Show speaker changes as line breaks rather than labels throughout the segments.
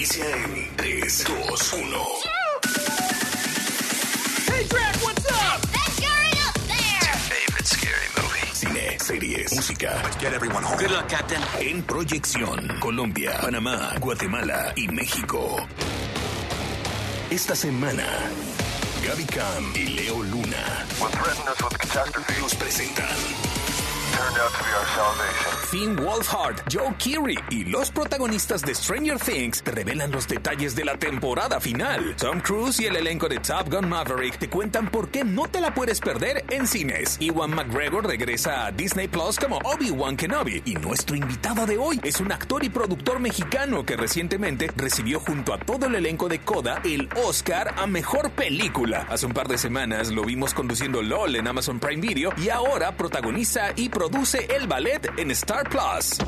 Inicia en 3, 2, 1.
Hey, Drac, what's up?
That guy up there!
Favorite scary movie. Cine, series, música. Let's get everyone home.
Good luck, Captain.
En proyección, Colombia, Panamá, Guatemala y México. Esta semana, Gaby Cam y Leo Luna nos presentan Finn Wolfhard, Joe Keery y los protagonistas de Stranger Things revelan los detalles de la temporada final. Tom Cruise y el elenco de Top Gun Maverick te cuentan por qué no te la puedes perder en cines. Iwan McGregor regresa a Disney Plus como Obi-Wan Kenobi y nuestro invitado de hoy es un actor y productor mexicano que recientemente recibió junto a todo el elenco de Coda el Oscar a Mejor Película. Hace un par de semanas lo vimos conduciendo LOL en Amazon Prime Video y ahora protagoniza y produce el ballet en Star Plus.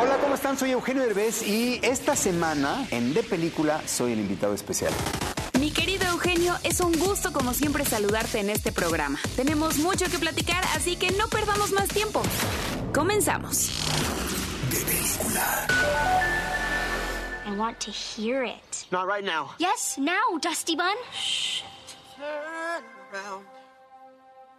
Hola, ¿cómo están? Soy Eugenio Derbez y esta semana en De Película soy el invitado especial.
Mi querido Eugenio, es un gusto como siempre saludarte en este programa. Tenemos mucho que platicar, así que no perdamos más tiempo. Comenzamos.
De película.
I want to hear it.
Not right now.
Yes, now, Dusty Bun.
Turn around.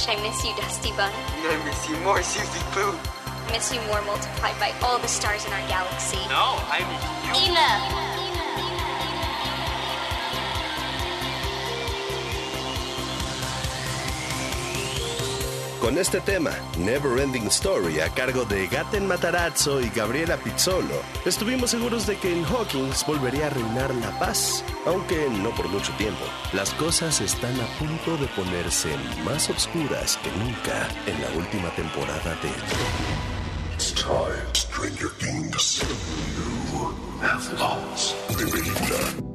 Gosh, I miss you, Dusty Bun.
I miss you more, Susie Pooh.
I miss you more multiplied by all the stars in our galaxy.
No, I miss you.
Enough!
Con este tema, Never Ending Story, a cargo de Gaten Matarazzo y Gabriela Pizzolo, estuvimos seguros de que en Hawkins volvería a reinar la paz, aunque no por mucho tiempo. Las cosas están a punto de ponerse más oscuras que nunca en la última temporada de
It's time, Stranger Things. You have lost. De película.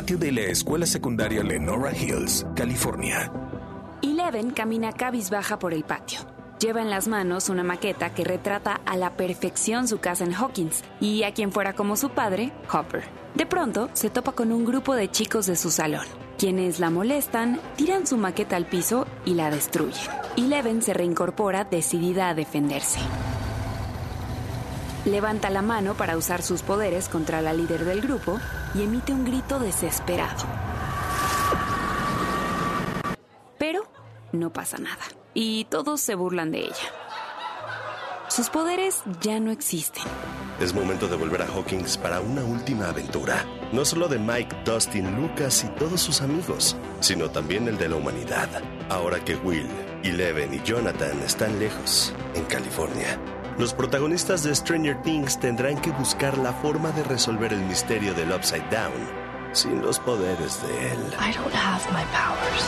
Patio de la Escuela Secundaria Lenora Hills, California.
Eleven camina cabizbaja por el patio. Lleva en las manos una maqueta que retrata a la perfección su casa en Hawkins y a quien fuera como su padre, Hopper. De pronto se topa con un grupo de chicos de su salón. Quienes la molestan, tiran su maqueta al piso y la destruyen. Eleven se reincorpora decidida a defenderse. Levanta la mano para usar sus poderes contra la líder del grupo y emite un grito desesperado. Pero no pasa nada y todos se burlan de ella. Sus poderes ya no existen.
Es momento de volver a Hawkins para una última aventura. No solo de Mike, Dustin, Lucas y todos sus amigos, sino también el de la humanidad. Ahora que Will, Eleven y Jonathan están lejos, en California. Los protagonistas de Stranger Things tendrán que buscar la forma de resolver el misterio del Upside Down sin los poderes de él.
I don't have my powers.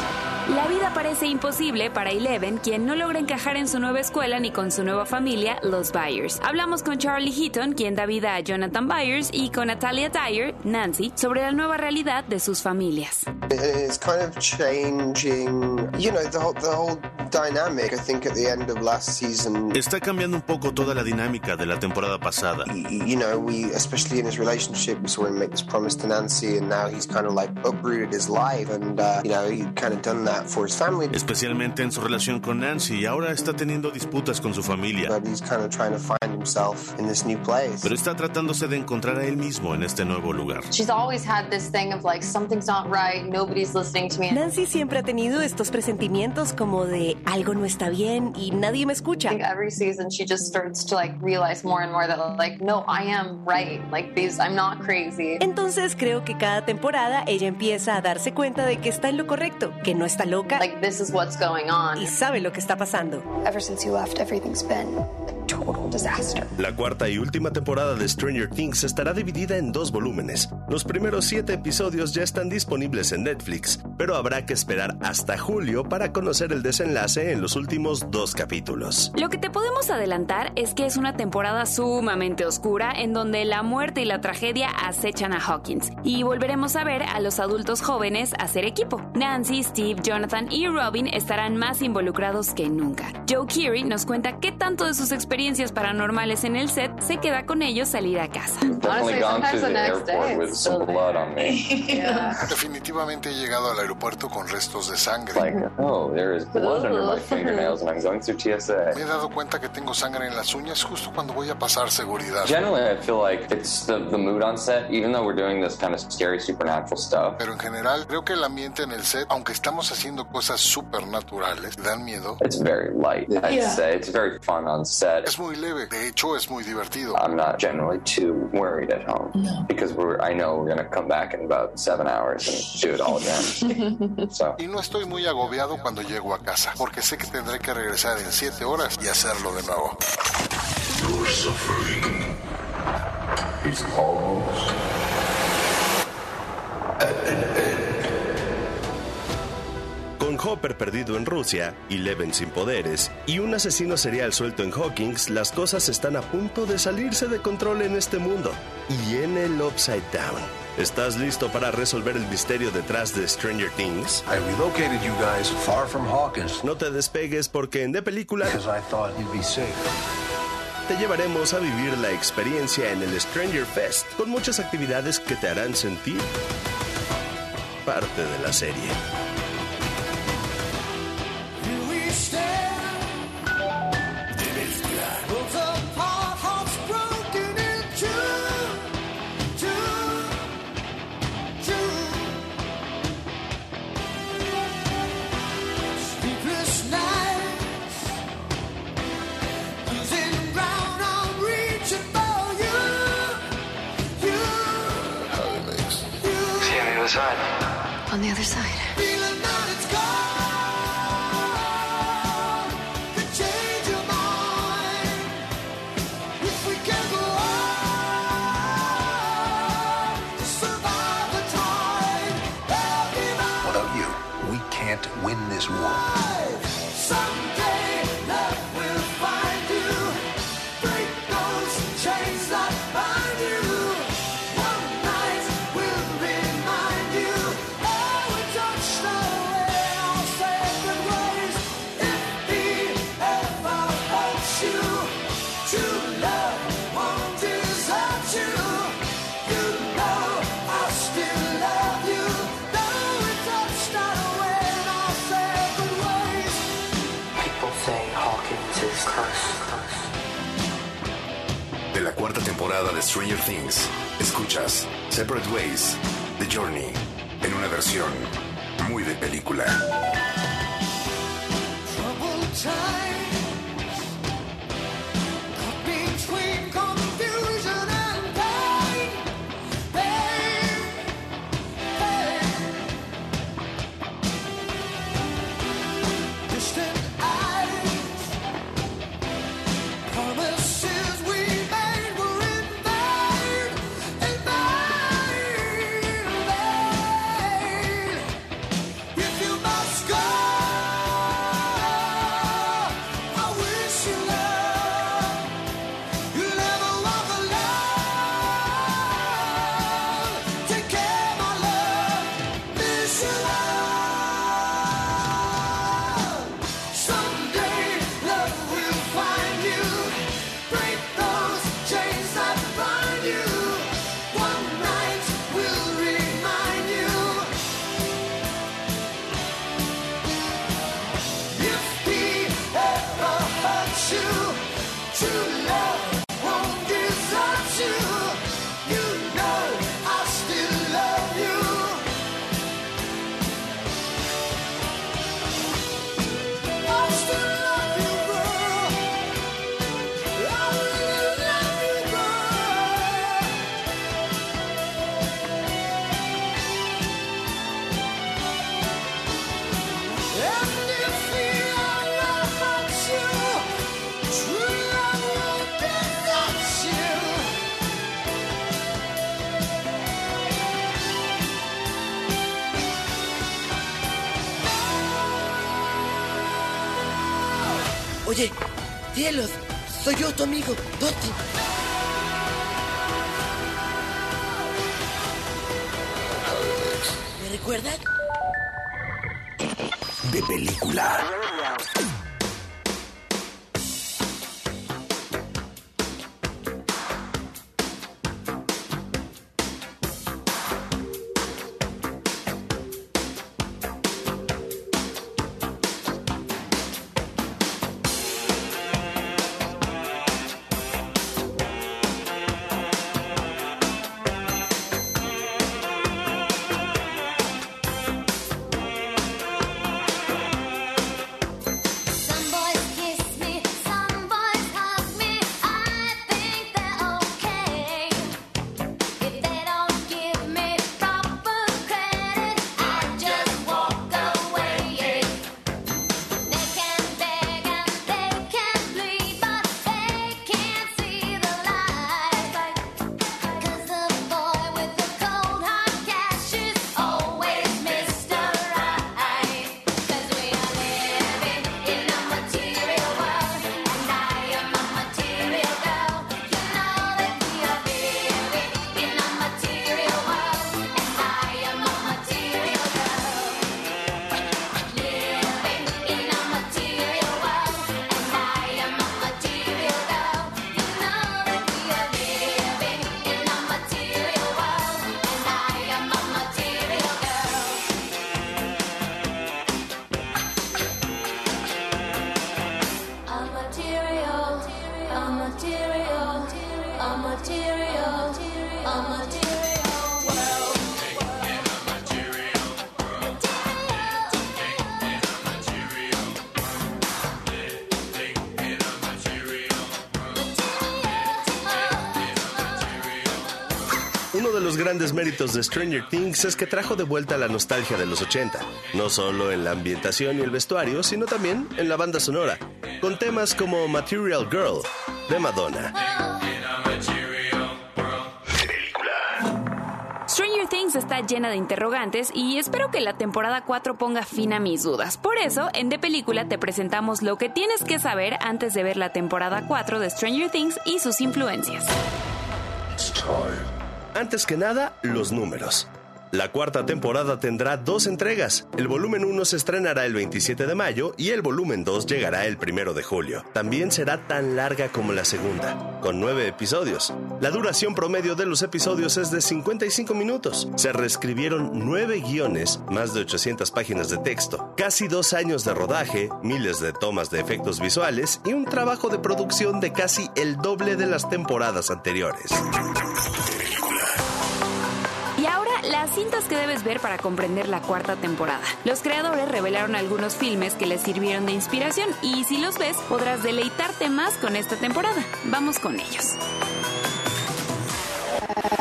La vida parece imposible para Eleven, quien no logra encajar en su nueva escuela ni con su nueva familia, los Byers. Hablamos con Charlie Heaton, quien da vida a Jonathan Byers, y con Natalia Dyer, Nancy, sobre la nueva realidad de sus familias.
It's kind of changing, you know, the whole, the whole dynamic. I think at the end of last season,
Está cambiando un poco toda la dinámica de la temporada pasada.
y- you know, we, especially in his relationship, we saw him make this promise to Nancy, and now he's kind of like uprooted his life, and uh, you know, he kind of done that for his family.
Especialmente en su relación con Nancy y ahora está teniendo disputas con su familia.
But he's kind of trying to find himself in this new place.
Pero está tratándose de encontrar a él mismo en este nuevo lugar.
She's always had this thing of like, something's not right, nobody's listening to me.
Nancy siempre ha tenido estos presentimientos como de algo no está bien y nadie me escucha.
I think every season she just starts to like realize more and more that like, no, I am right. Like these, I'm not crazy.
Entonces creo que cada temporada ella empieza a darse cuenta de que está en lo correcto, que no está loca
Like this is what's going on.
y sabe lo que está pasando.
Ever since you left, everything's been a total disaster.
La cuarta y última temporada de Stranger Things estará dividida en dos volúmenes. Los primeros siete episodios ya están disponibles en Netflix, pero habrá que esperar hasta julio para conocer el desenlace en los últimos dos capítulos.
Lo que te podemos adelantar es que es una temporada sumamente oscura en donde la muerte y la tragedia acechan a Hawkins y volveremos a ver a los adultos jóvenes hacer equipo. Nancy, Steve, Jonathan y Robin estarán más involucrados que nunca. Joe Keery nos cuenta qué tanto de sus experiencias paranormales en el set se queda con ellos salir a casa.
Definitivamente he llegado al aeropuerto con restos de sangre.
Like, oh, there is blood under my fingernails and I'm going through TSA.
Me he dado cuenta que tengo sangre en las uñas justo cuando voy a pasar seguridad.
Generally, I feel like it's the, the mood on set, even though we're doing this kind of scary supernatural stuff.
Pero en general, creo que el ambiente en el set, aunque estamos haciendo cosas supernaturales, dan miedo,
It's very light, I'd
Yeah.
say. It's very fun on set.
es muy leve. De hecho, es muy divertido.
I'm not generally too worried at home because we're I know we're gonna come back in about seven hours and do it all again. so
Y no estoy muy agobiado cuando llego a casa, porque sé que tendré que regresar en siete horas y hacerlo de nuevo.
Your suffering is almost.
Con Hopper perdido en Rusia, Eleven sin poderes y un asesino serial suelto en Hawkins, las cosas están a punto de salirse de control en este mundo y en el Upside Down. ¿Estás listo para resolver el misterio detrás de Stranger Things?
I relocated you guys far from Hawkins
No te despegues porque en De Película
I thought you'd be safe.
te llevaremos a vivir la experiencia en el Stranger Fest con muchas actividades que te harán sentir parte de la serie.
On the other side.
Cuarta temporada de Stranger Things, escuchas Separate Ways, The Journey, en una versión muy de película.
Amigo,
grandes méritos de Stranger Things es que trajo de vuelta la nostalgia de los 80, no solo en la ambientación y el vestuario, sino también en la banda sonora, con temas como Material Girl de Madonna.
Stranger Things está llena de interrogantes y espero que la temporada 4 ponga fin a mis dudas. Por eso, en De Película te presentamos lo que tienes que saber antes de ver la temporada 4 de Stranger Things y sus influencias.
Antes que nada, los números. La cuarta temporada tendrá dos entregas. El volumen 1 se estrenará el 27 de mayo y el volumen 2 llegará el 1 de julio. También será tan larga como la segunda, con nueve episodios. La duración promedio de los episodios es de 55 minutos. Se reescribieron nueve guiones, más de 800 páginas de texto, casi dos años de rodaje, miles de tomas de efectos visuales y un trabajo de producción de casi el doble de las temporadas anteriores.
Cintas que debes ver para comprender la cuarta temporada. Los creadores revelaron algunos filmes que les sirvieron de inspiración y si los ves podrás deleitarte más con esta temporada. Vamos con ellos.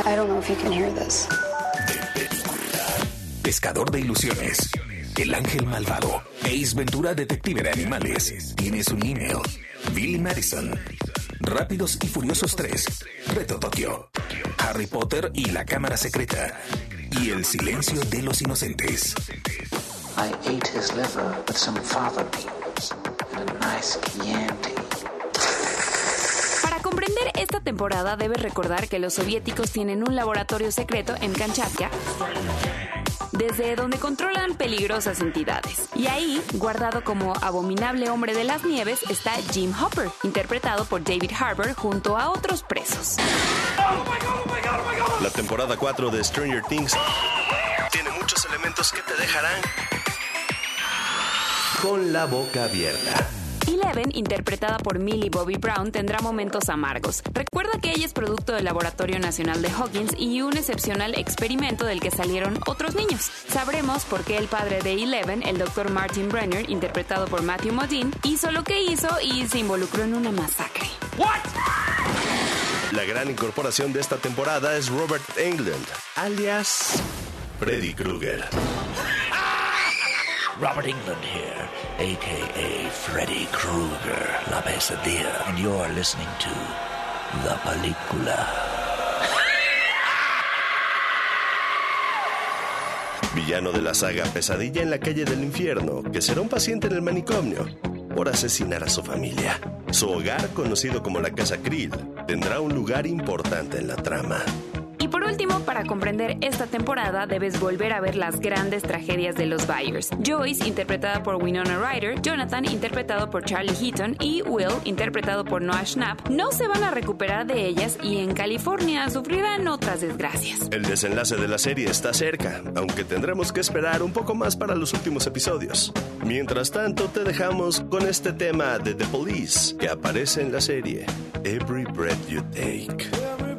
I don't know if you can hear this.
Pescador de ilusiones. El ángel malvado. Ace Ventura, detective de animales. Tienes un email. Billy Madison. Rápidos y Furiosos 3. Reto Tokio. Harry Potter y la Cámara Secreta. Y el silencio de los inocentes.
I ate his liver with some fava beans and a nice Chianti.
Para comprender esta temporada debes recordar que los soviéticos tienen un laboratorio secreto en Kamchatka desde donde controlan peligrosas entidades. Y ahí, guardado como abominable hombre de las nieves, está Jim Hopper, interpretado por David Harbour junto a otros presos.
La temporada 4 de Stranger Things tiene muchos elementos que te dejarán con la boca abierta.
Eleven, interpretada por Millie Bobby Brown, tendrá momentos amargos. Recuerda que ella es producto del Laboratorio Nacional de Hawkins y un excepcional experimento del que salieron otros niños. Sabremos por qué el padre de Eleven, el Dr. Martin Brenner, interpretado por Matthew Modine, hizo lo que hizo y se involucró en una masacre.
La gran incorporación de esta temporada es Robert Englund, alias Freddy Krueger.
Robert England here, aka Freddy Krueger, La Pesadilla, and you're listening to La Película.
Villano de la saga Pesadilla en la calle del infierno, que será un paciente en el manicomio.
por asesinar a su familia. Su hogar, conocido como la Casa Krill, tendrá un lugar importante en la trama.
Y por último, para comprender esta temporada debes volver a ver las grandes tragedias de los Byers. Joyce, interpretada por Winona Ryder, Jonathan, interpretado por Charlie Heaton, y Will, interpretado por Noah Schnapp, no se van a recuperar de ellas y en California sufrirán otras desgracias.
El desenlace de la serie está cerca, aunque tendremos que esperar un poco más para los últimos episodios. Mientras tanto, te dejamos con este tema de The Police que aparece en la serie Every Breath You Take.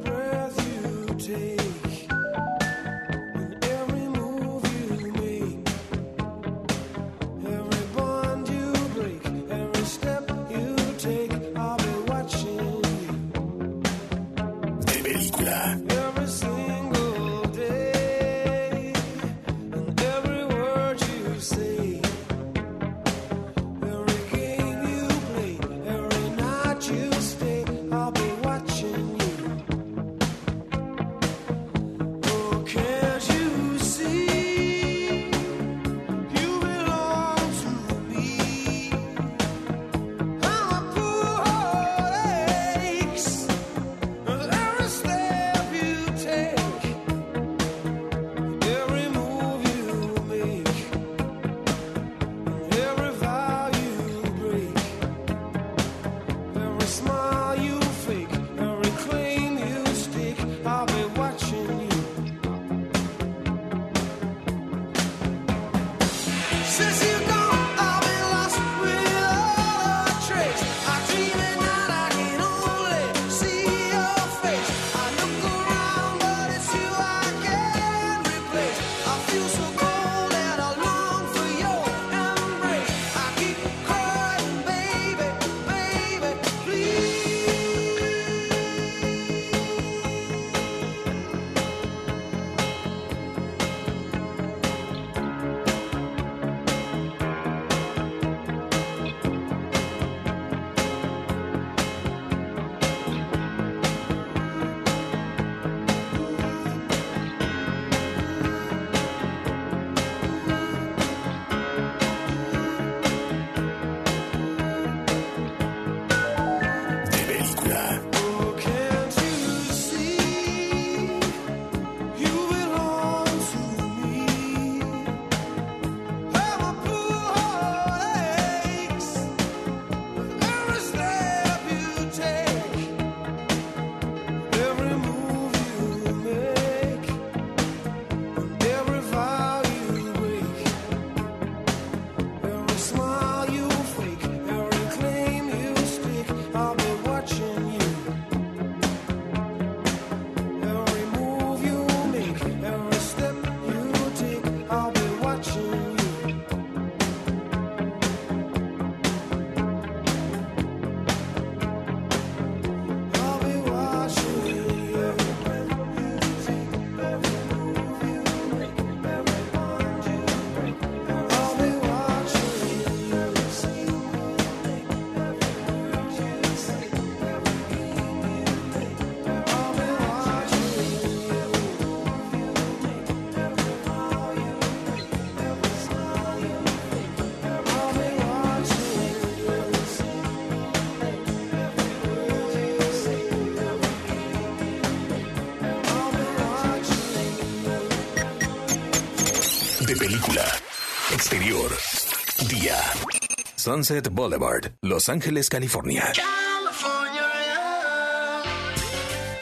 Sunset Boulevard, Los Ángeles, California.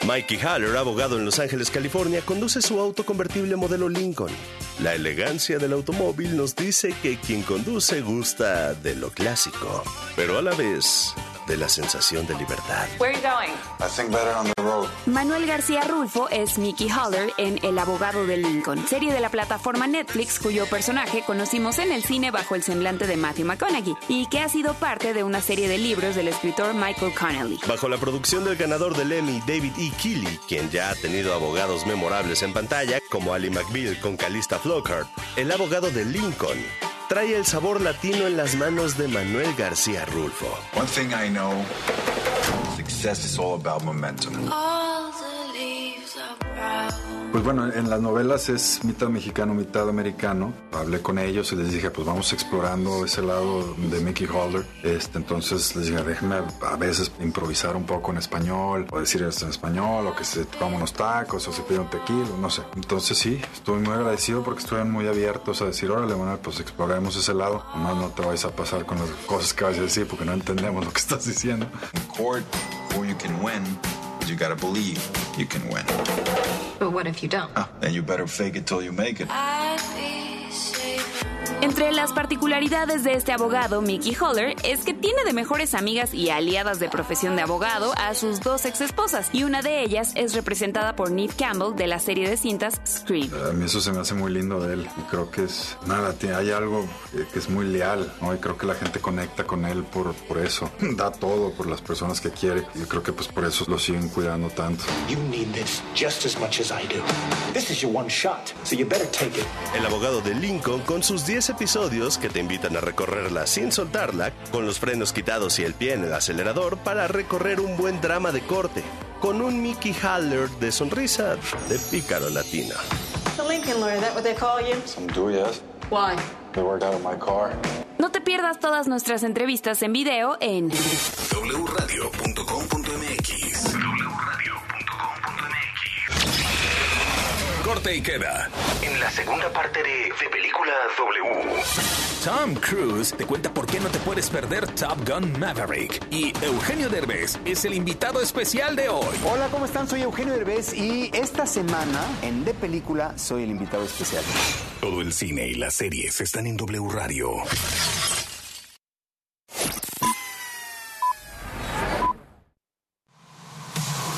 Mikey Haller, abogado en Los Ángeles, California, conduce su auto convertible modelo Lincoln. La elegancia del automóvil nos dice que quien conduce gusta de lo clásico, pero a la vez de la sensación de libertad.
Where are you going?
I think better on the road.
Manuel García Rulfo es Mickey Haller en El abogado de Lincoln, serie de la plataforma Netflix cuyo personaje conocimos en el cine bajo el semblante de Matthew McConaughey y que ha sido parte de una serie de libros del escritor Michael Connelly.
Bajo la producción del ganador del Emmy, David E. Keeley, quien ya ha tenido abogados memorables en pantalla, como Ali McBeal con Calista Flockhart, el abogado de Lincoln trae el sabor latino en las manos de Manuel García Rulfo.
One thing I know success is all about momentum.
All the leaves are
Pues bueno, en las novelas es mitad mexicano, mitad americano. Hablé con ellos y les dije, pues vamos explorando ese lado de Mickey Holder. Este, entonces les dije, déjenme a veces improvisar un poco en español, o decir esto en español, o que se toman unos tacos, o se pide un tequila, no sé. Entonces sí, estoy muy agradecido porque estuvieron muy abiertos a decir, órale, Manuel, pues exploremos ese lado. Nomás no te vayas a pasar con las cosas que vas a decir porque no entendemos lo que estás diciendo.
In court, before you can win, you gotta believe you can win.
But what if you don't?
Ah, then you better fake it till you make it.
Entre las particularidades de este abogado, Mickey Holler, es que tiene de mejores amigas y aliadas de profesión de abogado a sus dos exesposas, y una de ellas es representada por Neve Campbell de la serie de cintas Scream.
A mí eso se me hace muy lindo de él y creo que es, nada, tiene- hay algo que, que es muy leal, ¿no? Y creo que la gente conecta con él por, por eso. Da todo por las personas que quiere y creo que pues por eso lo siguen cuidando tanto.
You need this just as much as I do. This is your one shot, so you better take it.
El abogado de Lincoln con sus 10 episodios que te invitan a recorrerla sin soltarla, con los frenos quitados y el pie en el acelerador para recorrer un buen drama de corte, con un Mickey Haller de sonrisa de pícaro latino.
The Lincoln lawyer, that what they call you?
Some do, yes.
Why?
They worked out of my car.
No te pierdas todas nuestras entrevistas en video en
wradio.com.mx Corte y queda.
En la segunda parte de, de Película W.
Tom Cruise te cuenta por qué no te puedes perder Top Gun Maverick. Y Eugenio Derbez es el invitado especial de hoy.
Hola, ¿cómo están? Soy Eugenio Derbez y esta semana en De Película soy el invitado especial.
Todo el cine y las series están en W Radio.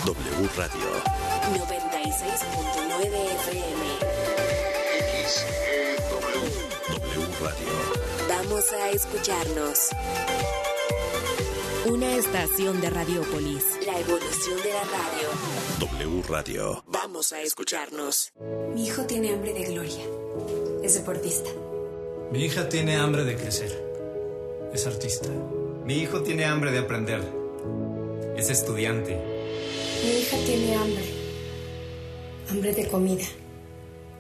W Radio.
96.9 FM.
W Radio.
Vamos a escucharnos. Una estación de Radiopolis. La evolución de la radio.
W Radio.
Vamos a escucharnos.
Mi hijo tiene hambre de gloria. Es deportista.
Mi hija tiene hambre de crecer. Es artista. Mi hijo tiene hambre de aprender. Es estudiante.
Mi hija tiene hambre. Hambre de comida.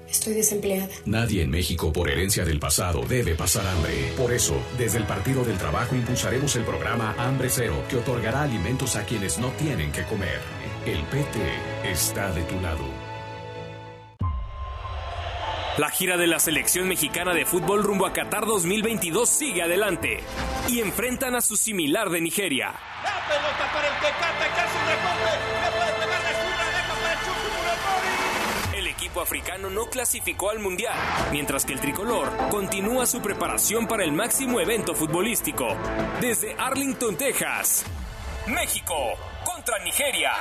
Estoy desempleada.
Nadie en México por herencia del pasado debe pasar hambre. Por eso, desde el Partido del Trabajo impulsaremos el programa Hambre Cero, que otorgará alimentos a quienes no tienen que comer. El PT está de tu lado.
La gira de la selección mexicana de fútbol rumbo a Qatar 2022 sigue adelante y enfrentan a su similar de Nigeria.
La pelota para el Tecate, que hace un recorte. Le puede pegar la zurda, deja para el Chucky Funes Mori.
El equipo africano no clasificó al Mundial, mientras que el tricolor continúa su preparación para el máximo evento futbolístico. Desde Arlington, Texas, México contra Nigeria.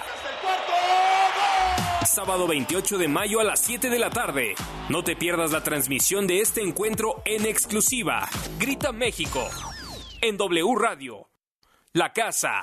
Sábado 28 de mayo a las 7 de la tarde. No te pierdas la transmisión de este encuentro en exclusiva. Grita México. En W Radio. La casa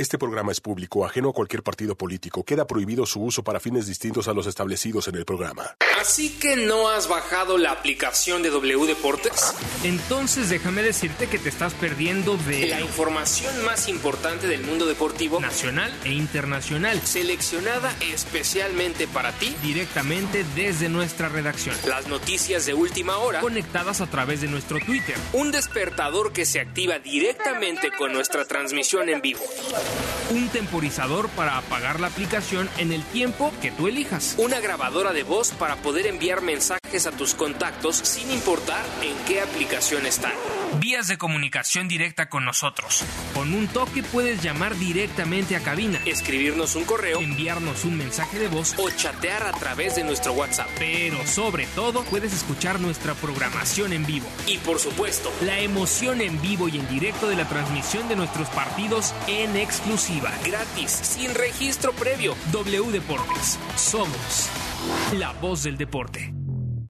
Este programa es público, ajeno a cualquier partido político. Queda prohibido su uso para fines distintos a los establecidos en el programa.
¿Así que no has bajado la aplicación de W Deportes? Entonces déjame decirte que te estás perdiendo de la información más importante del mundo deportivo nacional e internacional, seleccionada especialmente para ti directamente desde nuestra redacción. Las noticias de última hora conectadas a través de nuestro Twitter. Un despertador que se activa directamente con nuestra transmisión en vivo. Un temporizador para apagar la aplicación en el tiempo que tú elijas. Una grabadora de voz para poder enviar mensajes a tus contactos sin importar en qué aplicación están. Vías de comunicación directa con nosotros. Con un toque puedes llamar directamente a cabina, escribirnos un correo, enviarnos un mensaje de voz o chatear a través de nuestro WhatsApp. Pero sobre todo puedes escuchar nuestra programación en vivo. Y por supuesto, la emoción en vivo y en directo de la transmisión de nuestros partidos en exclusiva, gratis, sin registro previo. W Deportes. Somos la voz del deporte.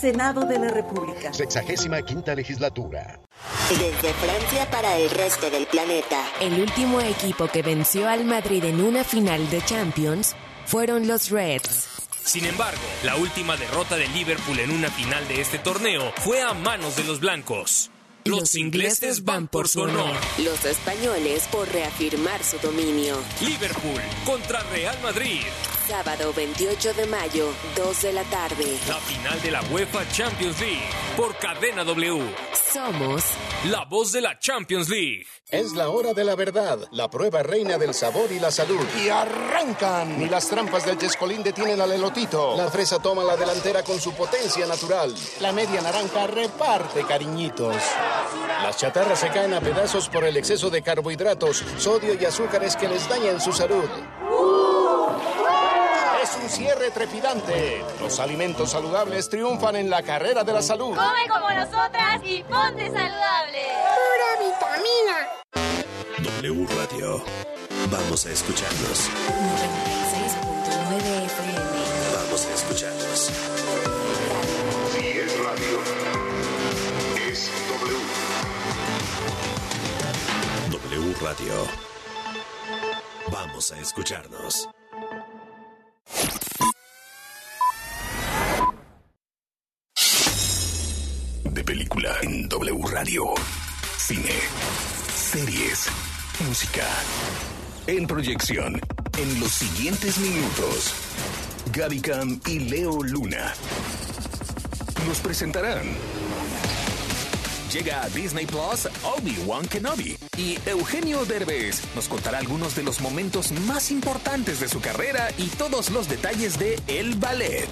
Senado de la República.
Sexagésima quinta legislatura.
Desde Francia para el resto del planeta.
El último equipo que venció al Madrid en una final de Champions fueron los Reds.
Sin embargo, la última derrota de Liverpool en una final de este torneo fue a manos de los blancos. Los ingleses van por su honor.
Los españoles por reafirmar su dominio.
Liverpool contra Real Madrid.
Sábado 28 de mayo, 2 de la tarde.
La final de la UEFA Champions League por Cadena W.
Somos
la voz de la Champions League.
Es la hora de la verdad, la prueba reina del sabor y la salud. Y arrancan. Ni las trampas del Chescolín detienen al elotito. La fresa toma la delantera con su potencia natural. La media naranja reparte cariñitos. Las chatarras se caen a pedazos por el exceso de carbohidratos, sodio y azúcares que les dañan su salud. Cierre trepidante. Los alimentos saludables triunfan en la carrera de la salud.
Come como nosotras y ponte saludable.
Pura vitamina.
W Radio. Vamos a escucharnos.
96.9 FM.
Vamos a escucharnos.
Si es radio, es W.
W Radio. Vamos a escucharnos.
De película en W Radio. Cine, series, música. En proyección, en los siguientes minutos, Gaby Cam y Leo Luna nos presentarán. Llega a Disney Plus Obi-Wan Kenobi y Eugenio Derbez nos contará algunos de los momentos más importantes de su carrera y todos los detalles de El Ballet.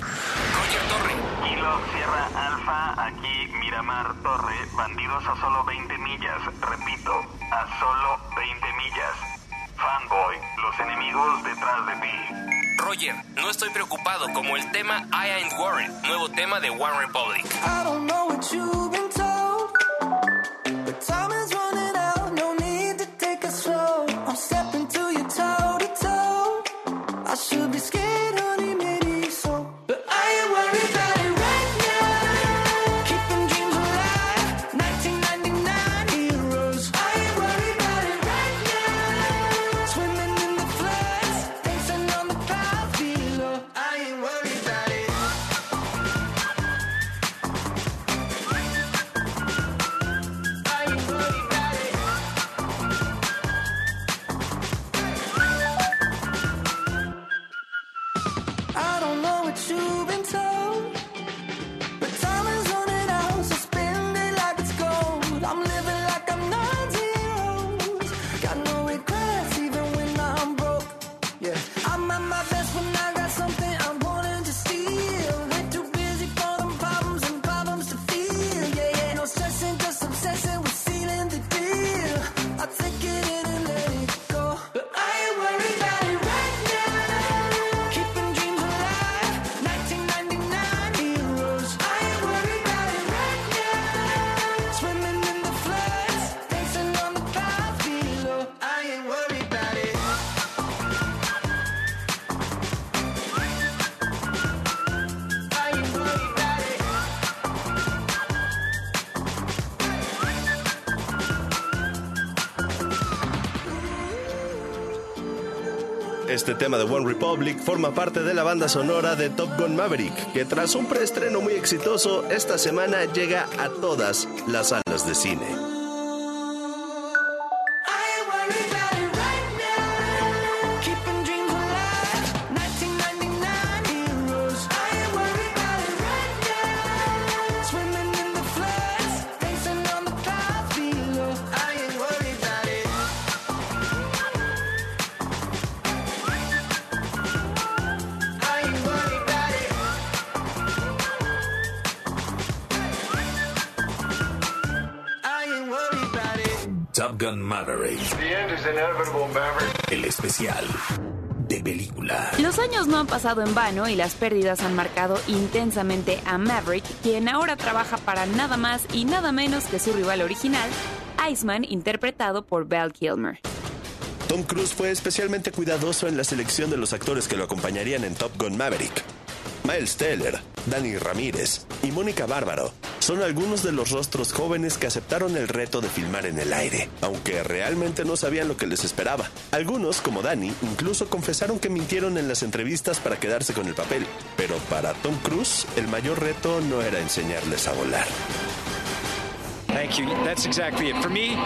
Roger Torre. Kilo Sierra Alfa, aquí Miramar Torre, bandidos a solo 20 millas, repito, a solo 20 millas. Fanboy, los enemigos detrás de ti.
Roger, no estoy preocupado como el tema I Ain't Worried, nuevo tema de One Republic.
I don't know what you've
Este tema de One Republic forma parte de la banda sonora de Top Gun Maverick, que tras un preestreno muy exitoso, esta semana llega a todas las salas de cine.
Top Gun Maverick. El especial de película.
Los años no han pasado en vano y las pérdidas han marcado intensamente a Maverick, quien ahora trabaja para nada más y nada menos que su rival original, Iceman, interpretado por Val Kilmer.
Tom Cruise fue especialmente cuidadoso en la selección de los actores que lo acompañarían en Top Gun Maverick. Miles Teller, Danny Ramírez y Mónica Bárbaro son algunos de los rostros jóvenes que aceptaron el reto de filmar en el aire, aunque realmente no sabían lo que les esperaba. Algunos, como Danny, incluso confesaron que mintieron en las entrevistas para quedarse con el papel, pero para Tom Cruise el mayor reto no era enseñarles a volar.
Thank you. That's exactly it. For me,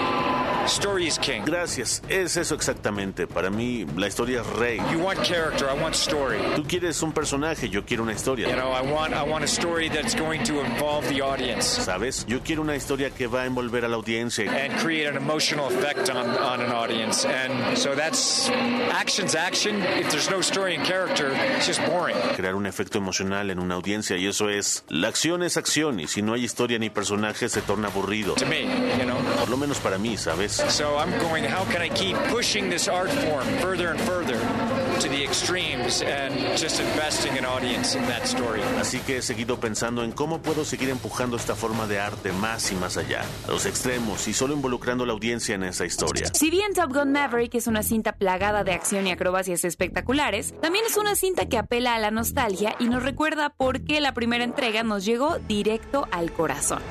story is king.
Gracias. Es eso exactamente. Para mí, la historia es rey.
You want character, I want story.
Tú quieres un personaje, yo quiero una historia.
You know, I want I want a story that's going to involve the audience
¿Sabes? Yo quiero una historia que va a envolver a la audiencia.
and create an emotional effect on, on an audience. And so that's action's action. If there's no story and character, it's just boring.
Crear un efecto emocional en una audiencia y eso es... La acción es acción y si no hay historia ni personaje se torna aburrido.
To me, you know.
Por lo menos para mí, ¿sabes?
So I'm going, how can I keep pushing this art form further and further to the extremes and just investing an audience in that story?
Así que he seguido pensando en cómo puedo seguir empujando esta forma de arte más y más allá, a los extremos y solo involucrando a la audiencia en esa historia.
Si bien Top Gun Maverick es una cinta plagada de acción y acrobacias espectaculares, también es una cinta que apela a la nostalgia y nos recuerda por qué la primera entrega nos llegó directo al corazón.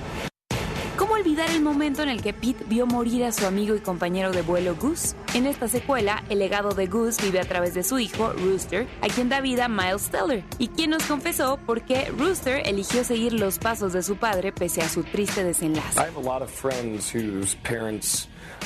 ¿Cómo olvidar el momento en el que Pete vio morir a su amigo y compañero de vuelo Goose? En esta secuela, el legado de Goose vive a través de su hijo, Rooster, a quien da vida Miles Teller, y quien nos confesó por qué Rooster eligió seguir los pasos de su padre pese a su triste desenlace.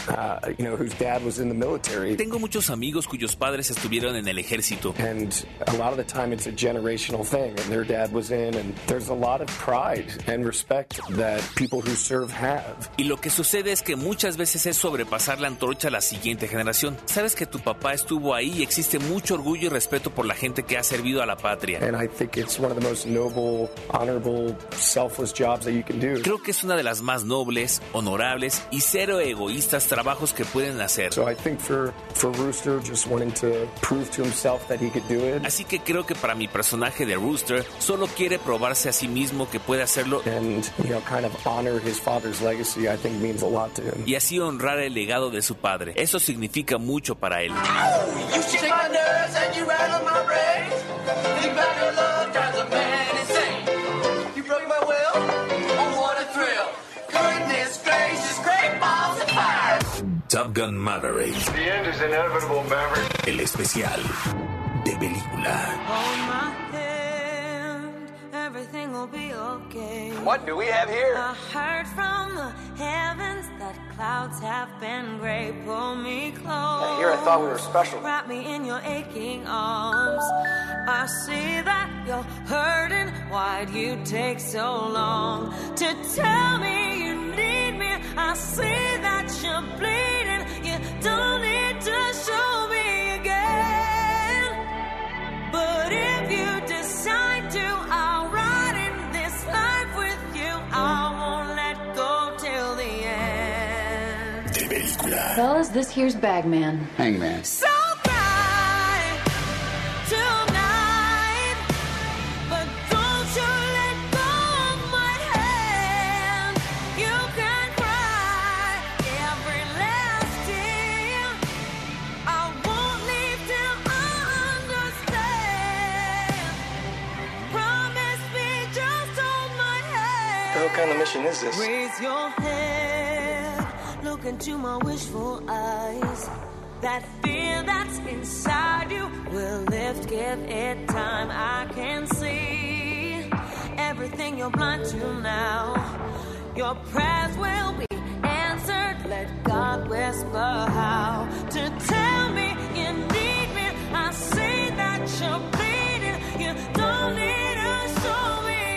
Uh, you know, whose dad was in the military.
Tengo muchos amigos cuyos padres estuvieron en el ejército.
And a lot of the time it's a generational thing, and their dad was in, and there's a lot of pride and respect that people who serve have.
Y lo que sucede es que muchas veces es sobrepasar la antorcha a la siguiente generación. Sabes que tu papá estuvo ahí y existe mucho orgullo y respeto por la gente que ha servido a la patria.
And I think it's one of the most noble, honorable, selfless jobs that you can do.
Creo que es una de las más nobles, honorables y cero egoístas trabajos que pueden hacer.
So I think for, for Rooster, just wanting to prove to himself that he could do it.
Así que creo que para mi personaje de Rooster solo quiere probarse a sí mismo que puede hacerlo
And, you know, kind of honor his father's legacy, I think means a lot to him.
y así honrar el legado de su padre. Eso significa mucho para él.
You
Top Gun Maverick.
The end is inevitable, Maverick.
El especial de película.
Hold my hand, everything will be okay.
What do we have here?
I heard from the heavens that clouds have been gray. Pull me close.
Hey, here I thought we were special.
Wrap me in your aching arms. I see that you're hurting. Why'd you take so long to tell me you need me? I see that you're bleeding.
Fellas, this here's Bagman.
Hangman.
So
kind of mission is this?
Raise your head, look into my wishful eyes. That fear that's inside you will lift, give it time. I can see everything you're blind to now. Your prayers will be answered. Let God whisper how to tell me you need me. I see that you're bleeding. You don't need to show me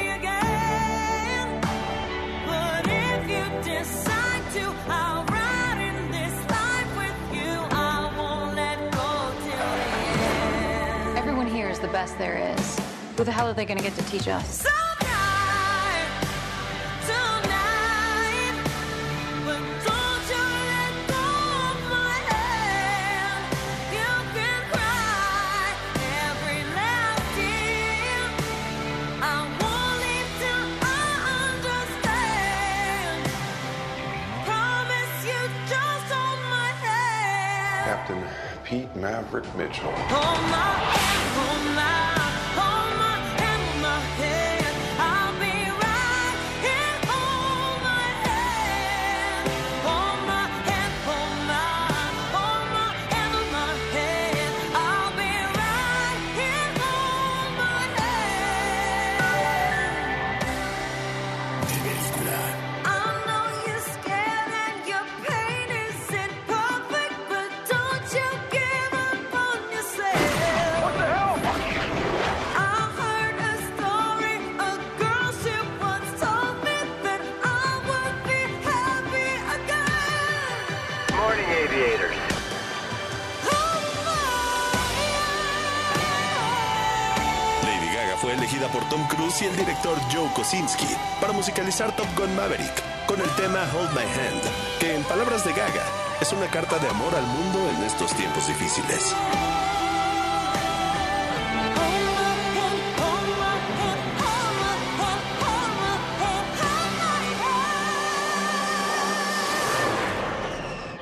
Everyone here is the best there is. Who the hell are they going to get to teach us?
Tonight, Maverick Mitchell.
Musicalizar Top Gun Maverick con el tema Hold My Hand, que en palabras de Gaga es una carta de amor al mundo en estos tiempos difíciles.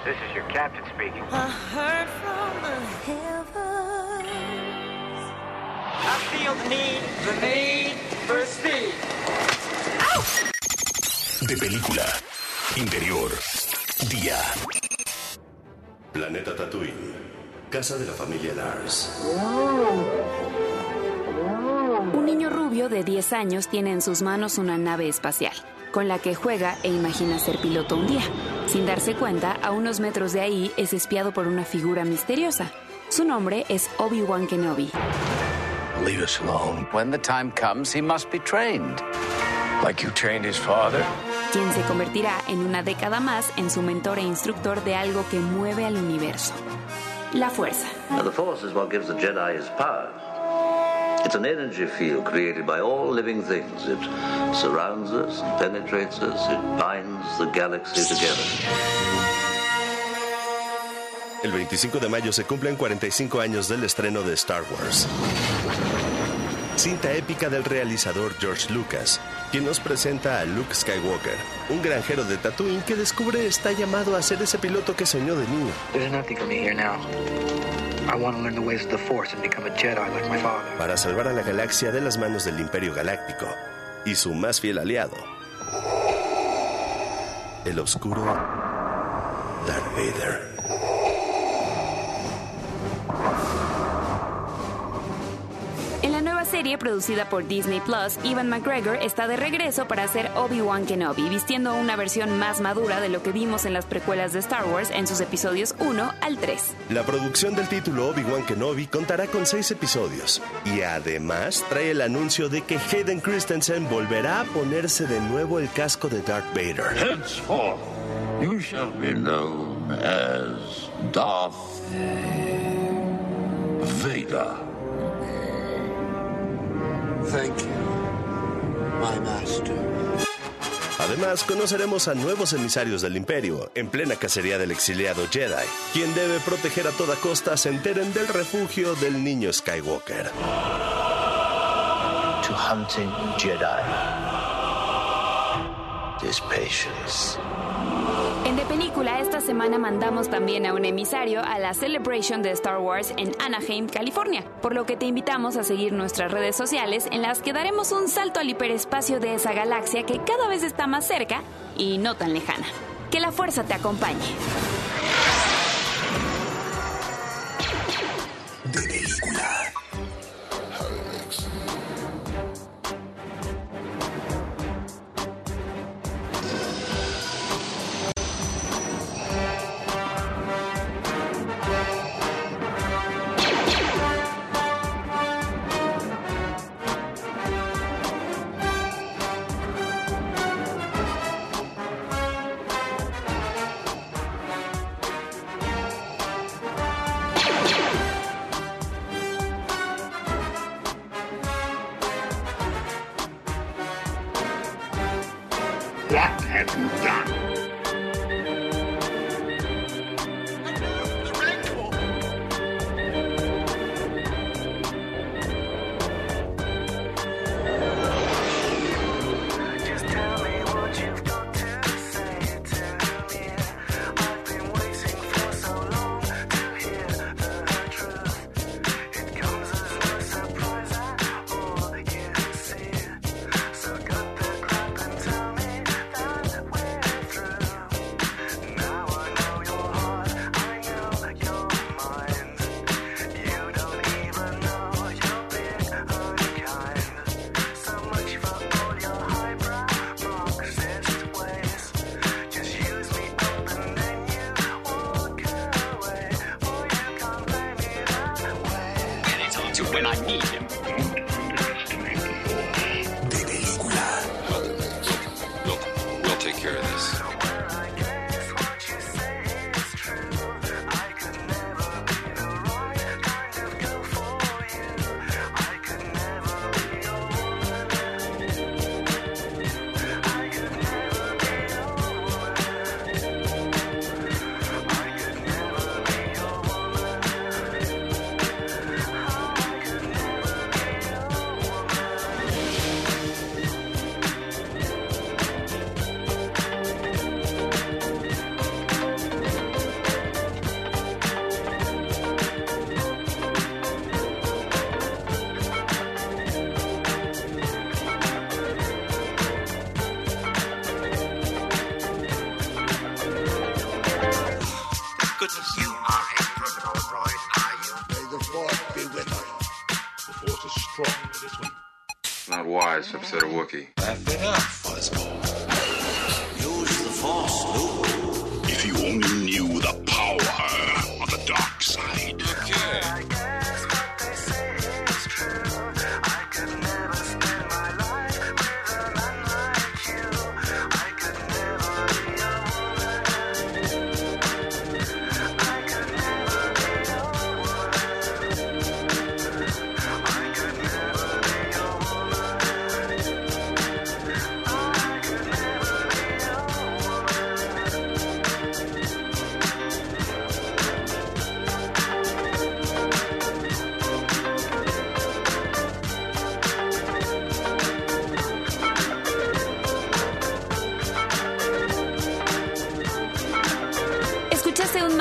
This is your captain speaking.
I heard from the heavens.
I feel the need, the need for speed.
De película. Interior. Día.
Planeta Tatooine, casa de la familia Lars.
Un niño rubio de 10 años tiene en sus manos una nave espacial, con la que juega e imagina ser piloto un día. Sin darse cuenta, a unos metros de ahí es espiado por una figura misteriosa. Su nombre es Obi-Wan Kenobi.
Leave us alone. When the time comes, he must be trained. Like you trained his father.
Quien se convertirá en una década más en su mentor e instructor de algo que mueve al universo. La fuerza.
The Force is what gives the Jedi his power. It's an energy field created by all living things. It surrounds us, and penetrates us, it binds the galaxy together.
El 25 de mayo se cumplen 45 años del estreno de Star Wars. Cinta épica del realizador George Lucas, quien nos presenta a Luke Skywalker, un granjero de Tatooine que descubre está llamado a ser ese piloto que soñó de niño. Para salvar a la galaxia de las manos del Imperio Galáctico y su más fiel aliado, el oscuro Darth Vader.
Serie producida por Disney Plus, Ivan McGregor está de regreso para hacer Obi-Wan Kenobi, vistiendo una versión más madura de lo que vimos en las precuelas de Star Wars en sus episodios 1 al 3.
La producción del título Obi-Wan Kenobi contará con seis episodios y además trae el anuncio de que Hayden Christensen volverá a ponerse de nuevo el casco de Darth Vader.
Henceforth, you shall be known as Darth Vader.
Thank you, my master.
Además, conoceremos a nuevos emisarios del Imperio, en plena cacería del exiliado Jedi, quien debe proteger a toda costa se enteren del refugio del niño Skywalker.
To hunting Jedi. Is patience.
En De Película, esta semana mandamos también a un emisario a la Celebration de Star Wars en Anaheim, California, por lo que te invitamos a seguir nuestras redes sociales en las que daremos un salto al hiperespacio de esa galaxia que cada vez está más cerca y no tan lejana. Que la fuerza te acompañe.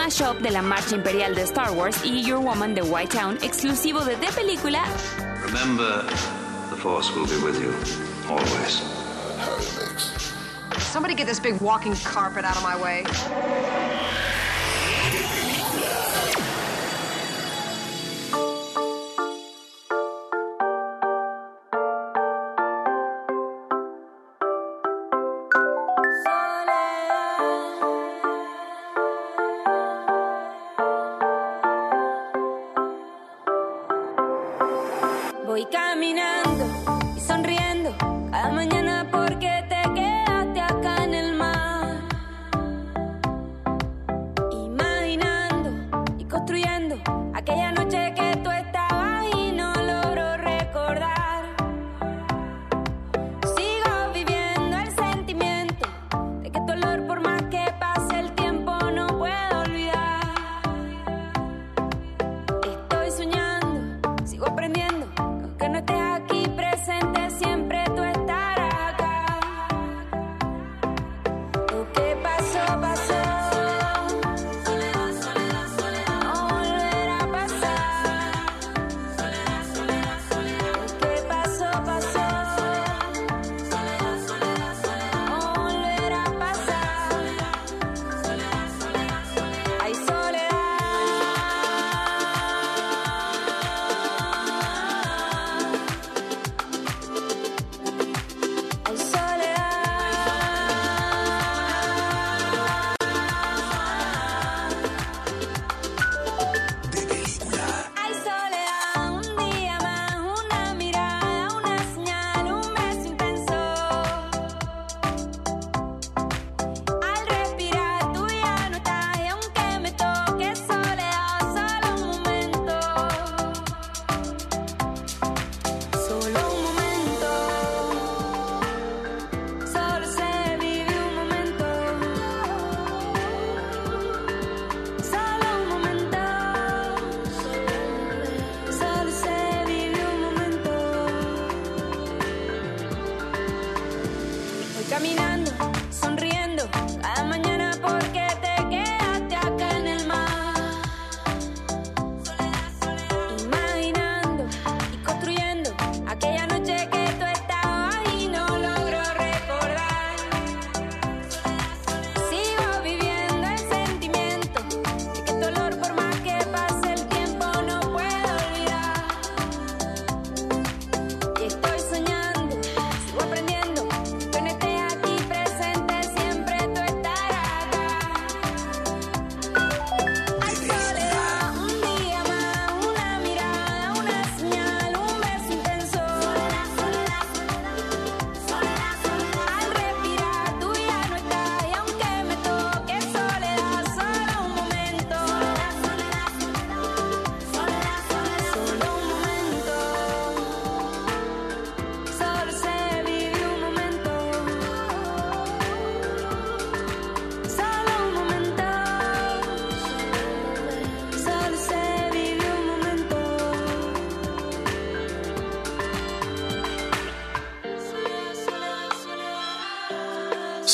mashup de la Marcha Imperial de Star Wars y Your Woman de White Town, exclusivo de The Película.
Remember, the Force will be with you, always.
Somebody get this big walking carpet out of my way.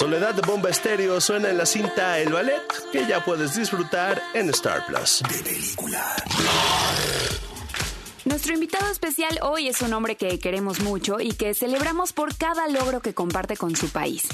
Soledad de
Bomba Estéreo suena en la cinta El Ballet, que ya puedes disfrutar en Star Plus. De película.
Nuestro invitado especial hoy es un hombre que queremos mucho y que celebramos por cada logro que comparte con su país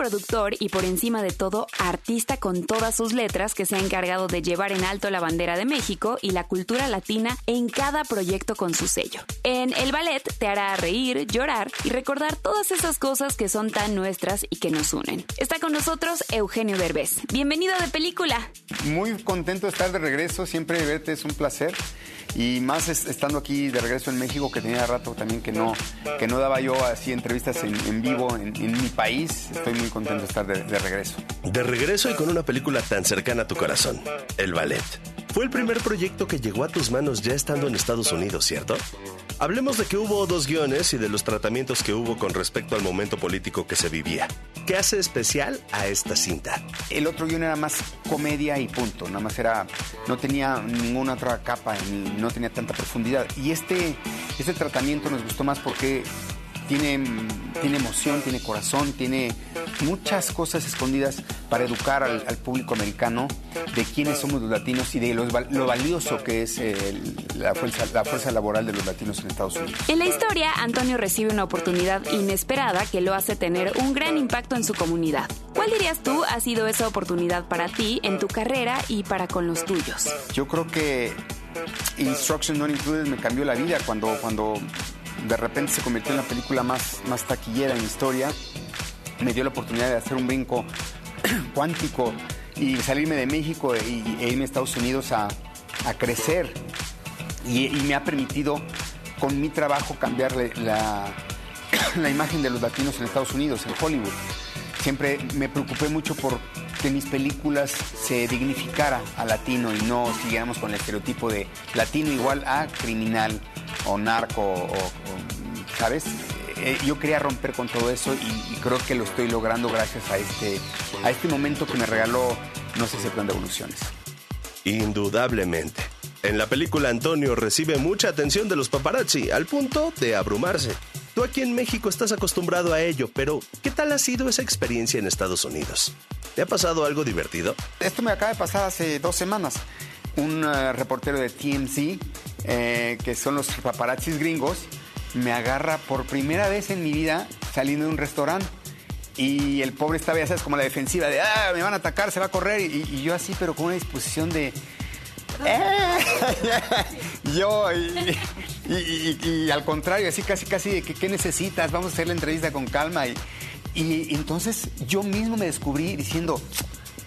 productor y por encima de todo, artista con todas sus letras que se ha encargado de llevar en alto la bandera de México y la cultura latina en cada proyecto con su sello. En el ballet te hará reír, llorar y recordar todas esas cosas que son tan nuestras y que nos unen. Está con nosotros Eugenio Derbez. Bienvenido de película.
Muy contento de estar de regreso, siempre verte es un placer. Y más es- estando aquí de regreso en México, que tenía rato también que no, que no daba yo así entrevistas en, vivo en, mi país. Estoy muy contento de estar de regreso.
De regreso y con una película tan cercana a tu corazón, El Ballet. Fue el primer proyecto que llegó a tus manos ya estando en Estados Unidos, ¿cierto? Hablemos de que hubo dos guiones y de los tratamientos que hubo con respecto al momento político que se vivía. ¿Qué hace especial a esta cinta?
El otro guion era más comedia y punto. Nada más era. No tenía ninguna otra capa, ni no tenía tanta profundidad. Y este, este tratamiento nos gustó más porque tiene, tiene emoción, tiene corazón, tiene muchas cosas escondidas para educar al, al público americano de quiénes somos los latinos y de los lo valioso que es el- la, fuerza, la fuerza laboral de los latinos en Estados Unidos.
En la historia, Antonio recibe una oportunidad inesperada que lo hace tener un gran impacto en su comunidad. ¿Cuál dirías tú ha sido esa oportunidad para ti en tu carrera y para con los tuyos?
Yo creo que Instruction Not Included me cambió la vida cuando, cuando de repente se convirtió en la película más, más taquillera en historia. Me dio la oportunidad de hacer un brinco cuántico y salirme de México e irme a Estados Unidos a, a crecer. Y, me ha permitido con mi trabajo cambiarle la, la imagen de los latinos en Estados Unidos, en Hollywood. Siempre me preocupé mucho por que mis películas se dignificara a latino y no siguiéramos con el estereotipo de latino igual a criminal o narco o, o- ¿sabes? Eh, yo quería romper con todo eso y, y creo que lo estoy logrando gracias a este, a este momento que me regaló No sé si plan de evoluciones.
Indudablemente. En la película Antonio recibe mucha atención de los paparazzi, al punto de abrumarse. Tú aquí en México estás acostumbrado a ello, pero ¿qué tal ha sido esa experiencia en Estados Unidos? ¿Te ha pasado algo divertido?
Esto me acaba de pasar hace dos semanas. Un eh, reportero de TMZ, eh, que son los paparazzis gringos, me agarra por primera vez en mi vida saliendo de un restaurante. Y el pobre estaba, ya sabes, como la defensiva de, ah, me van a atacar, se va a correr. Y, yo así, pero con una disposición de... "Eh". yo, y al contrario, así casi, casi de que, ¿qué necesitas? Vamos a hacer la entrevista con calma. Y, y entonces yo mismo me descubrí diciendo,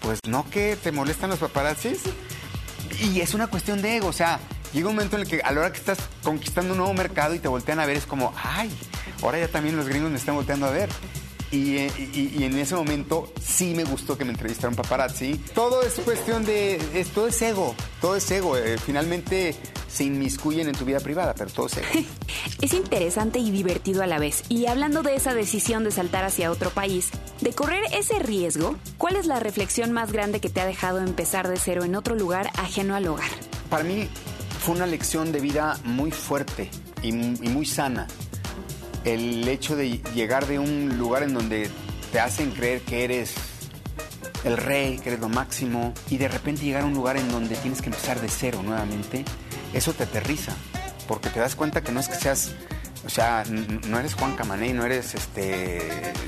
pues no que te molestan los paparazzis. Y es una cuestión de ego, o sea, llega un momento en el que a la hora que estás conquistando un nuevo mercado y te voltean a ver, es como, ay, ahora ya también los gringos me están volteando a ver. Y, y- y en ese momento sí me gustó que me entrevistara un paparazzi. Todo es cuestión de, es- todo es ego, todo es ego. eh, finalmente se inmiscuyen en tu vida privada, pero todo es ego.
Es interesante y divertido a la vez. Y hablando de esa decisión de saltar hacia otro país, de correr ese riesgo, ¿cuál es la reflexión más grande que te ha dejado empezar de cero en otro lugar ajeno al hogar?
Para mí fue una lección de vida muy fuerte y, y muy sana. El hecho de llegar de un lugar en donde te hacen creer que eres el rey, que eres lo máximo, y de repente llegar a un lugar en donde tienes que empezar de cero nuevamente, eso te aterriza, porque te das cuenta que no es que seas, o sea, no eres Juan Camané, no eres este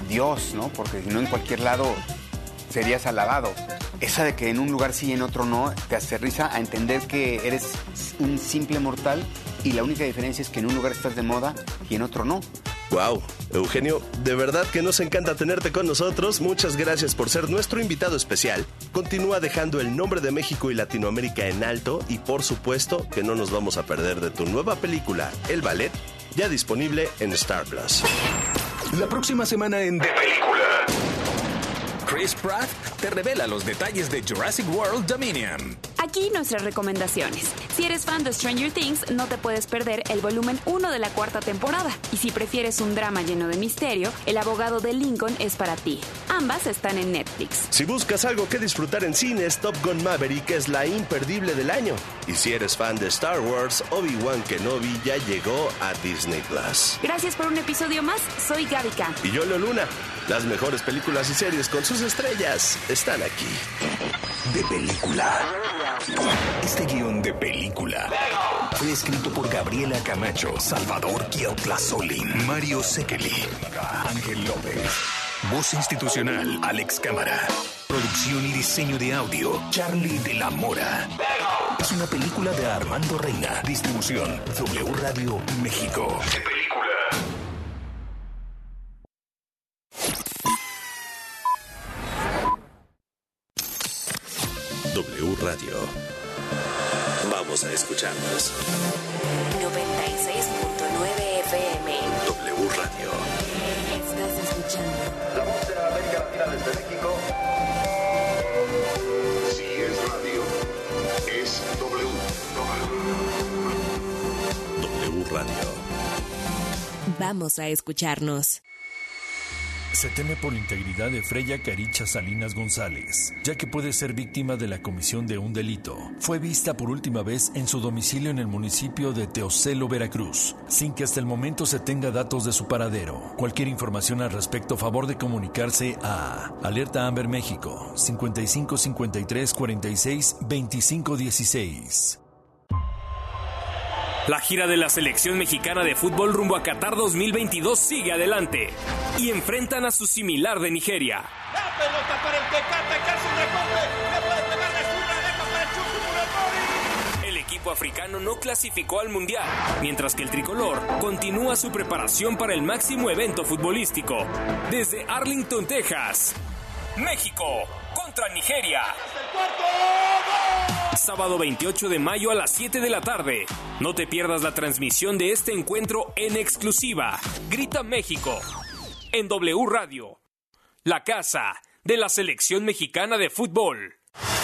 Dios, ¿no? Porque si no en cualquier lado serías alabado. Esa de que en un lugar sí y en otro no, te aterriza a entender que eres un simple mortal y la única diferencia es que en un lugar estás de moda y en otro no.
Wow, Eugenio, de verdad que nos encanta tenerte con nosotros. Muchas gracias por ser nuestro invitado especial. Continúa dejando el nombre de México y Latinoamérica en alto y por supuesto que no nos vamos a perder de tu nueva película, El Ballet, ya disponible en Star Plus.
La próxima semana en De Película. Chris Pratt te revela los detalles de Jurassic World Dominion.
Aquí nuestras recomendaciones. Si eres fan de Stranger Things, no te puedes perder el volumen 1 de la cuarta temporada. Y si prefieres un drama lleno de misterio, El abogado de Lincoln es para ti. Ambas están en Netflix.
Si buscas algo que disfrutar en cines, Top Gun Maverick es la imperdible del año. Y si eres fan de Star Wars, Obi-Wan Kenobi ya llegó a Disney Plus.
Gracias por un episodio más. Soy Gaby.
Y yo, Leo Luna, las mejores películas y series con sus estrellas están aquí.
De película. Este guion de película fue escrito por Gabriela Camacho, Salvador Solín, Mario Sekeli, Ángel López, Voz institucional, Alex Cámara. Producción y diseño de audio, Charlie de la Mora. Es una película de Armando Reina. Distribución, W Radio México.
W Radio. Vamos a escucharnos.
96.9 FM.
W Radio.
Estás escuchando.
La voz de la América Latina desde México.
Si es radio, es W.
W Radio.
Vamos a escucharnos.
Se teme por la integridad de Freya Caricha Salinas González, ya que puede ser víctima de la comisión de un delito. Fue vista por última vez en su domicilio en el municipio de Teocelo, Veracruz, sin que hasta el momento se tenga datos de su paradero. Cualquier información al respecto, favor de comunicarse a Alerta Amber México 55 53 46 25 16.
La gira de la selección mexicana de fútbol rumbo a Qatar 2022 sigue adelante y enfrentan a su similar de Nigeria.
La pelota para el Tecate, que hace un recorte. Le puede pegar de zurda, deja para el Chucky.
El equipo africano no clasificó al Mundial, mientras que el tricolor continúa su preparación para el máximo evento futbolístico. Desde Arlington, Texas, México contra Nigeria. Sábado 28 de mayo a las 7 de la tarde. No te pierdas la transmisión de este encuentro en exclusiva. Grita México. En W Radio. La casa de la selección mexicana de fútbol.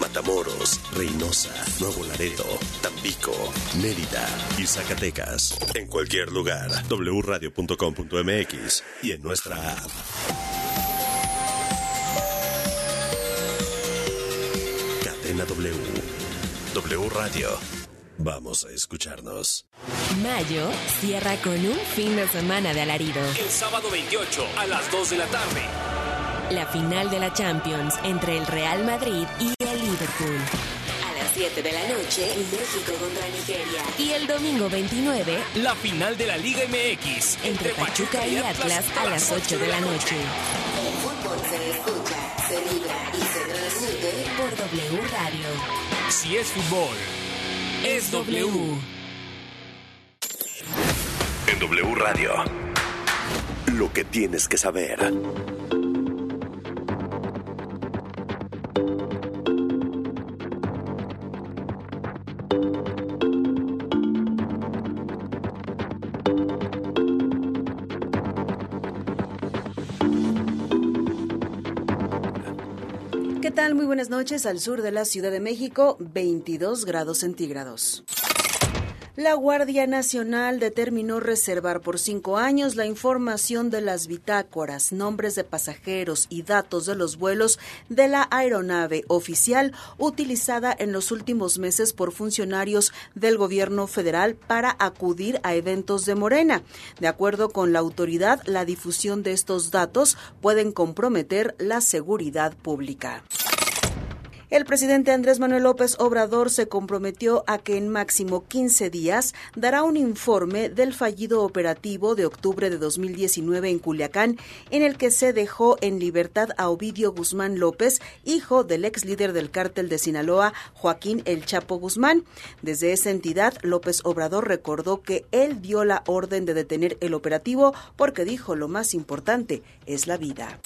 Matamoros, Reynosa, Nuevo Laredo, Tampico, Mérida y Zacatecas. En cualquier lugar, wradio.com.mx y en nuestra app. Cadena W. W Radio. Vamos a escucharnos.
Mayo cierra con un fin de semana de alarido.
El sábado 28 a las 2 de la tarde.
La final de la Champions entre el Real Madrid y el Liverpool. A las 7 de la noche, México contra Nigeria. Y el domingo 29,
La final de la Liga MX.
entre Pachuca y Atlas a las 8 de la noche.
El fútbol se escucha, se vibra y se transmite
Por W Radio.
Si es fútbol, es W.
En W Radio. Lo que tienes que saber.
Buenas noches. Al sur de la Ciudad de México, 22 grados centígrados. La Guardia Nacional determinó reservar por cinco años la información de las bitácoras, nombres de pasajeros y datos de los vuelos de la aeronave oficial utilizada en los últimos meses por funcionarios del gobierno federal para acudir a eventos de Morena. De acuerdo con la autoridad, la difusión de estos datos pueden comprometer la seguridad pública. El presidente Andrés Manuel López Obrador se comprometió a que en máximo 15 días dará un informe del fallido operativo de octubre de 2019 en Culiacán, en el que se dejó en libertad a Ovidio Guzmán López, hijo del ex líder del cártel de Sinaloa, Joaquín El Chapo Guzmán. Desde esa entidad, López Obrador recordó que él dio la orden de detener el operativo porque dijo lo más importante es la vida.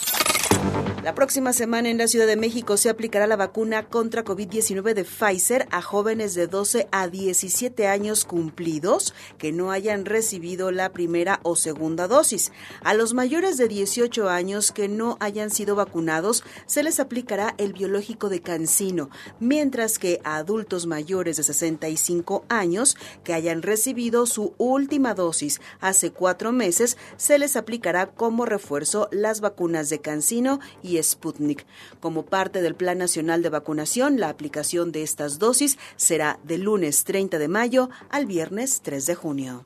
La próxima semana en la Ciudad de México se aplicará la vacuna contra COVID-19 de Pfizer a jóvenes de 12 a 17 años cumplidos que no hayan recibido la primera o segunda dosis. A los mayores de 18 años que no hayan sido vacunados se les aplicará el biológico de Cancino, mientras que a adultos mayores de 65 años que hayan recibido su última dosis hace cuatro meses se les aplicará como refuerzo las vacunas de Cancino y Sputnik. Como parte del Plan Nacional de Vacunación, la aplicación de estas dosis será del lunes 30 de mayo al viernes 3 de junio.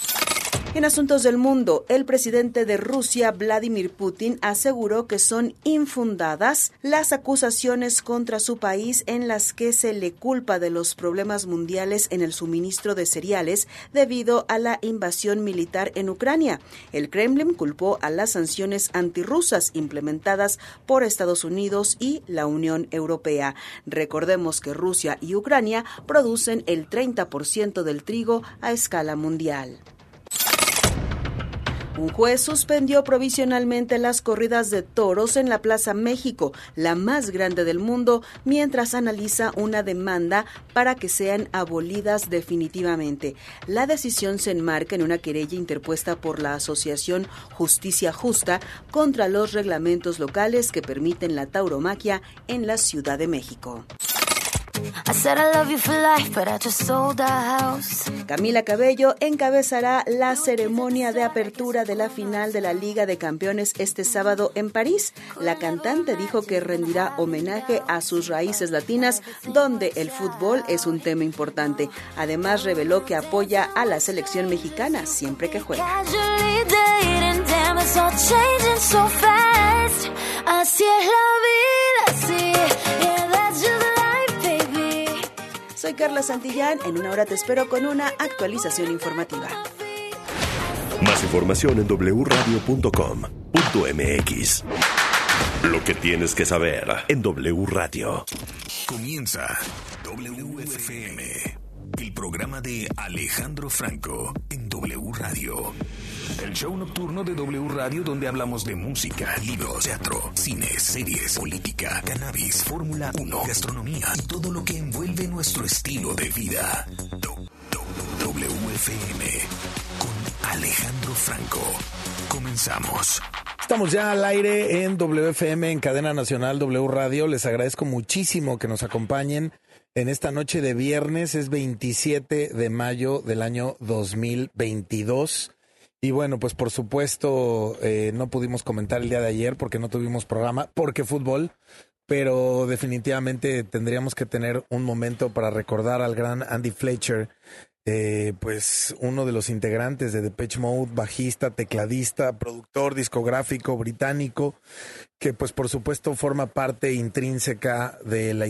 En asuntos del mundo, el presidente de Rusia, Vladimir Putin, aseguró que son infundadas las acusaciones contra su país en las que se le culpa de los problemas mundiales en el suministro de cereales debido a la invasión militar en Ucrania. El Kremlin culpó a las sanciones antirrusas implementadas por Estados Unidos y la Unión Europea. Recordemos que Rusia y Ucrania producen el 30% del trigo a escala mundial. Un juez suspendió provisionalmente las corridas de toros en la Plaza México, la más grande del mundo, mientras analiza una demanda para que sean abolidas definitivamente. La decisión se enmarca en una querella interpuesta por la Asociación Justicia Justa contra los reglamentos locales que permiten la tauromaquia en la Ciudad de México. Camila Cabello encabezará la ceremonia de apertura de la final de la Liga de Campeones este sábado en París. La cantante dijo que rendirá homenaje a sus raíces latinas, donde el fútbol es un tema importante. Además, reveló que apoya a la selección mexicana siempre que juega.
Así es la vida,
Carla Santillán. En una hora te espero con una actualización informativa.
Más información en wradio.com.mx. Lo que tienes que saber en W Radio.
Comienza WFM, el programa de Alejandro Franco en W Radio. El show nocturno de W Radio donde hablamos de música, libros, teatro, cine, series, política, cannabis, Fórmula 1, gastronomía y todo lo que envuelve nuestro estilo de vida. WFM con Alejandro Franco. Comenzamos.
Estamos ya al aire en WFM, en cadena nacional W Radio. Les agradezco muchísimo que nos acompañen en esta noche de viernes. Es 27 de mayo del año 2022. Y bueno, pues por supuesto eh, no pudimos comentar el día de ayer porque no tuvimos programa, porque fútbol, pero definitivamente tendríamos que tener un momento para recordar al gran Andy Fletcher, eh, pues uno de los integrantes de Depeche Mode, bajista, tecladista, productor discográfico británico, que pues por supuesto forma parte intrínseca de la